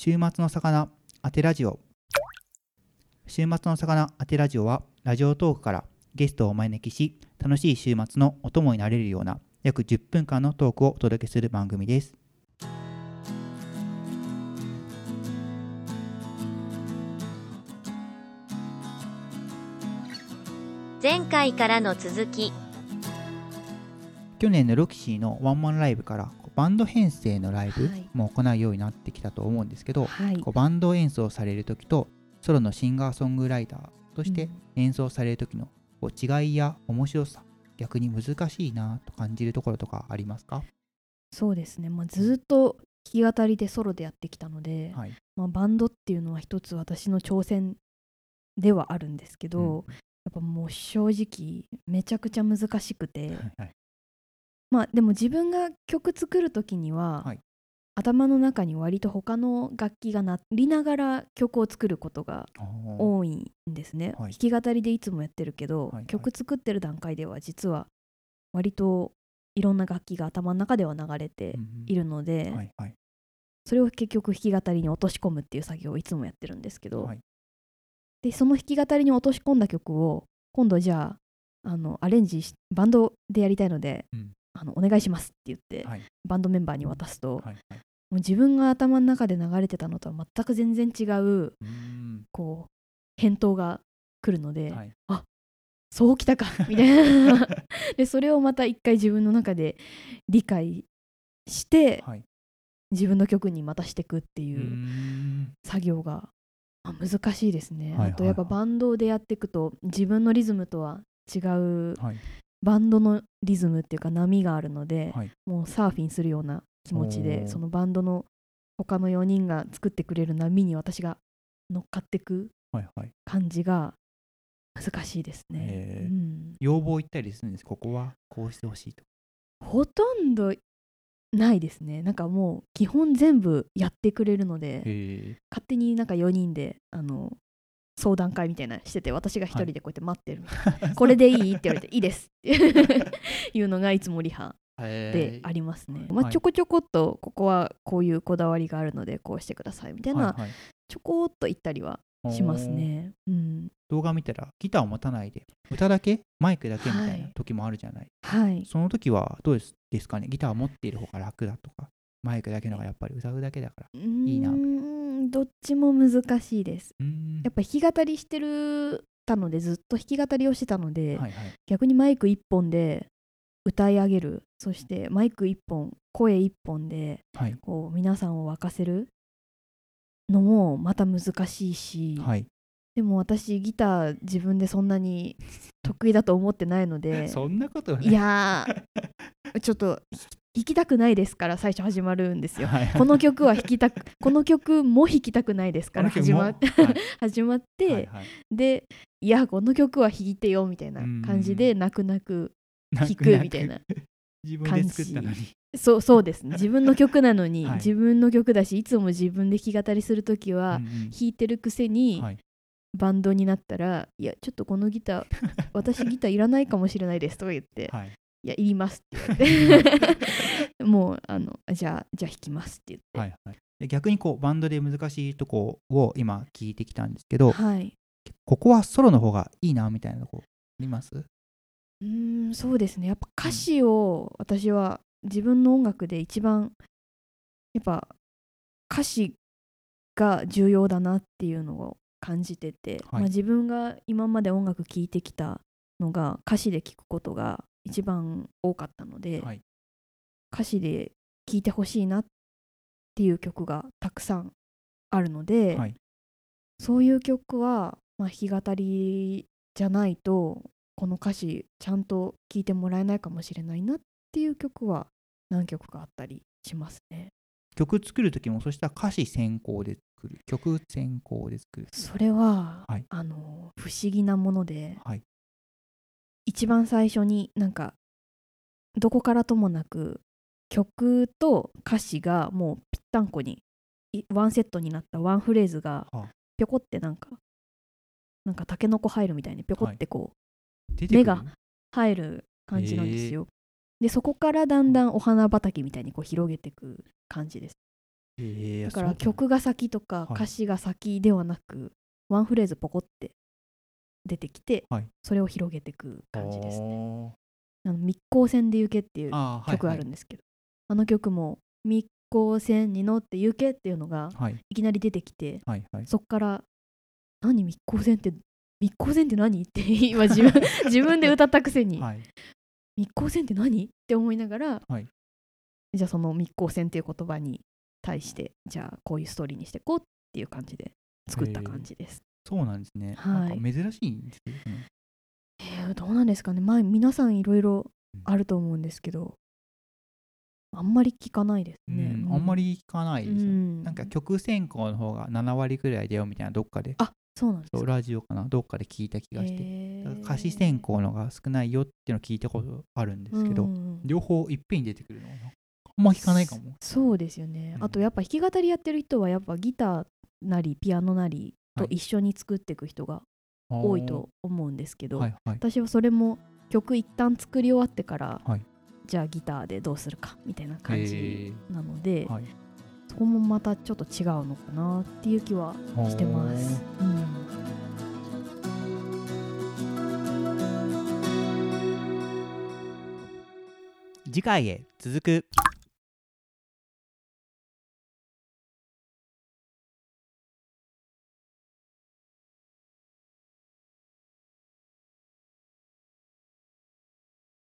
週末の魚当てラジオ。週末の魚当てラジオはラジオトークからゲストをお招きし楽しい週末のお供になれるような約10分間のトークをお届けする番組です。前回からの続き。去年のロキシーのワンマンライブからバンド編成のライブはい。も行うようになってきたと思うんですけど、はい。こうバンド演奏される時とソロのシンガーソングライターとして演奏される時のこう違いや面白さ逆に難しいなと感じるところとかありますか？そうですね、まあ、ずっと弾き語りでソロでやってきたので、はい。まあ、バンドっていうのは一つ私の挑戦ではあるんですけど、うん。やっぱもう正直めちゃくちゃ難しくて、はいはいまあでも自分が曲作る時には、はい。頭の中に割と他の楽器が鳴りながら曲を作ることが多いんですね、はい。弾き語りでいつもやってるけど、はいはい。曲作ってる段階では実は割といろんな楽器が頭の中では流れてうん。いるので、はいはい。それを結局弾き語りに落とし込むっていう作業をいつもやってるんですけど、はい。でその弾き語りに落とし込んだ曲を今度じゃああのアレンジしバンドでやりたいので、うんあのお願いしますって言って、はい。バンドメンバーに渡すと、はいはい。もう自分が頭の中で流れてたのとは全く全然違うこう返答が来るので、はい。そうきたかみたいな。でそれをまた一回自分の中で理解してはい。自分の曲にまたしていくっていうん。作業が、まあ難しいですね、はいはいあとやっぱバンドでやっていくと自分のリズムとは違うはいバンドのリズムっていうか波があるので、はい。もうサーフィンするような気持ちでそのバンドの他の4人が作ってくれる波に私が乗っかっていく感じが難しいですね、へー。うん、要望言ったりするんです？ここはこうしてほしいと。ほとんどないですね。なんかもう基本全部やってくれるので勝手になんか4人であの相談会みたいなのしてて私が1人でこうやって待ってるみたいな、これでいいって言われていいですっていう。のがいつもリハでありますね、まあ、はい。ちょこちょこっとここはこういうこだわりがあるのでこうしてくださいみたいな、はいはい。ちょこっと言ったりはしますね、うん、動画見たらギターを持たないで歌だけマイクだけみたいなはい時もあるじゃない、はい。その時はどうですかね？ギターを持っている方が楽だとかマイクだけのがやっぱり歌うだけだからいいなうーんどっちも難しいです。やっぱ弾き語りしてるたのでずっと弾き語りをしてたので、はいはい。逆にマイク1本で歌い上げる。そしてマイク1本声1本ではい。こう皆さんを沸かせるのもまた難しいし、はい。でも私ギター自分でそんなに 得意だと思ってないのでそんなことい。いやー ちょっと弾きたくないですから最初始まるんですよ。はい。はいこの曲は弾きたく この曲も弾きたくないですから始まっはい。始まって、はいはい。でいやこの曲は弾いてよみたいな感じで泣く泣く弾くみたいな 自分で作ったのに。そうそうです。ね自分の曲なのに、はい。自分の曲だしいつも自分で弾き語りする時は、うんうん。弾いてるくせに、はい。バンドになったら「いやちょっとこのギター私ギターいらないかもしれないです」とか言ってはい「いやいります」って言われてじゃあじゃあ弾きますって言って。はいはい。で逆にこうバンドで難しいとこを今聞いてきたんですけどはい。ここはソロの方がいいなみたいなとこあります？うーんそうですね。やっぱ歌詞を私は自分の音楽で一番やっぱ歌詞が重要だなっていうのを感じてて、はい。まあ、自分が今まで音楽聴いてきたのが歌詞で聴くことが一番多かったので、はい。歌詞で聴いてほしいなっていう曲がたくさんあるので、はい。そういう曲は、まあ、弾き語りじゃないとこの歌詞ちゃんと聴いてもらえないかもしれないなっていう曲は何曲かあったりしますね。曲作る時もそしたら歌詞先行で作る。曲先行で作るそれは、はい。あの不思議なものではい。一番最初になんかどこからともなく曲と歌詞がもうぴったんこにいワンセットになったワンフレーズがはあ。ぴょこってなんかなんかタケノコ入るみたいにぴょこってこう、出てくる？目が入る感じなんですよ。でそこからだんだんお花畑みたいにこう広げていく感じです。えーだから曲が先とかはい。歌詞が先ではなく、ワンフレーズポコって出てきて、はい。それを広げていく感じですね。あの密航線で行けっていう曲あるんですけど、あの曲も密航線に乗って行けっていうのがはい。きなり出てきて、はいはい。そっから何？密航線って密航線って何？って 今自分 自分で歌ったくせに、はい密航線って何？って思いながら、はい。じゃあその密航線っていう言葉に対してじゃあこういうストーリーにしていこうっていう感じで作った感じです。そうなんですね、はい。なんか珍しいんですよね。えーどうなんですかね。まあ皆さんいろいろあると思うんですけどあんまり聞かないですうね。ん。あんまり聞かないです。よね、うん。なんか曲選考の方が7割ぐらいだよみたいなどっかで。あそうなんですラジオかな？どっかで聞いた気がして、歌詞選考のが少ないよっていうのを聞いたことあるんですけど、うんうんうん。両方いっぺんに出てくるのはあんま聞かないかも。そうですよね、うん。あとやっぱ弾き語りやってる人はやっぱギターなりピアノなりとはい一緒に作っていく人が多いと思うんですけど、はいはい。私はそれも曲一旦作り終わってから、はいじゃあギターでどうするかみたいな感じなので、はい。そこもまたちょっと違うのかなっていう気はしてます。うん。次回へ続く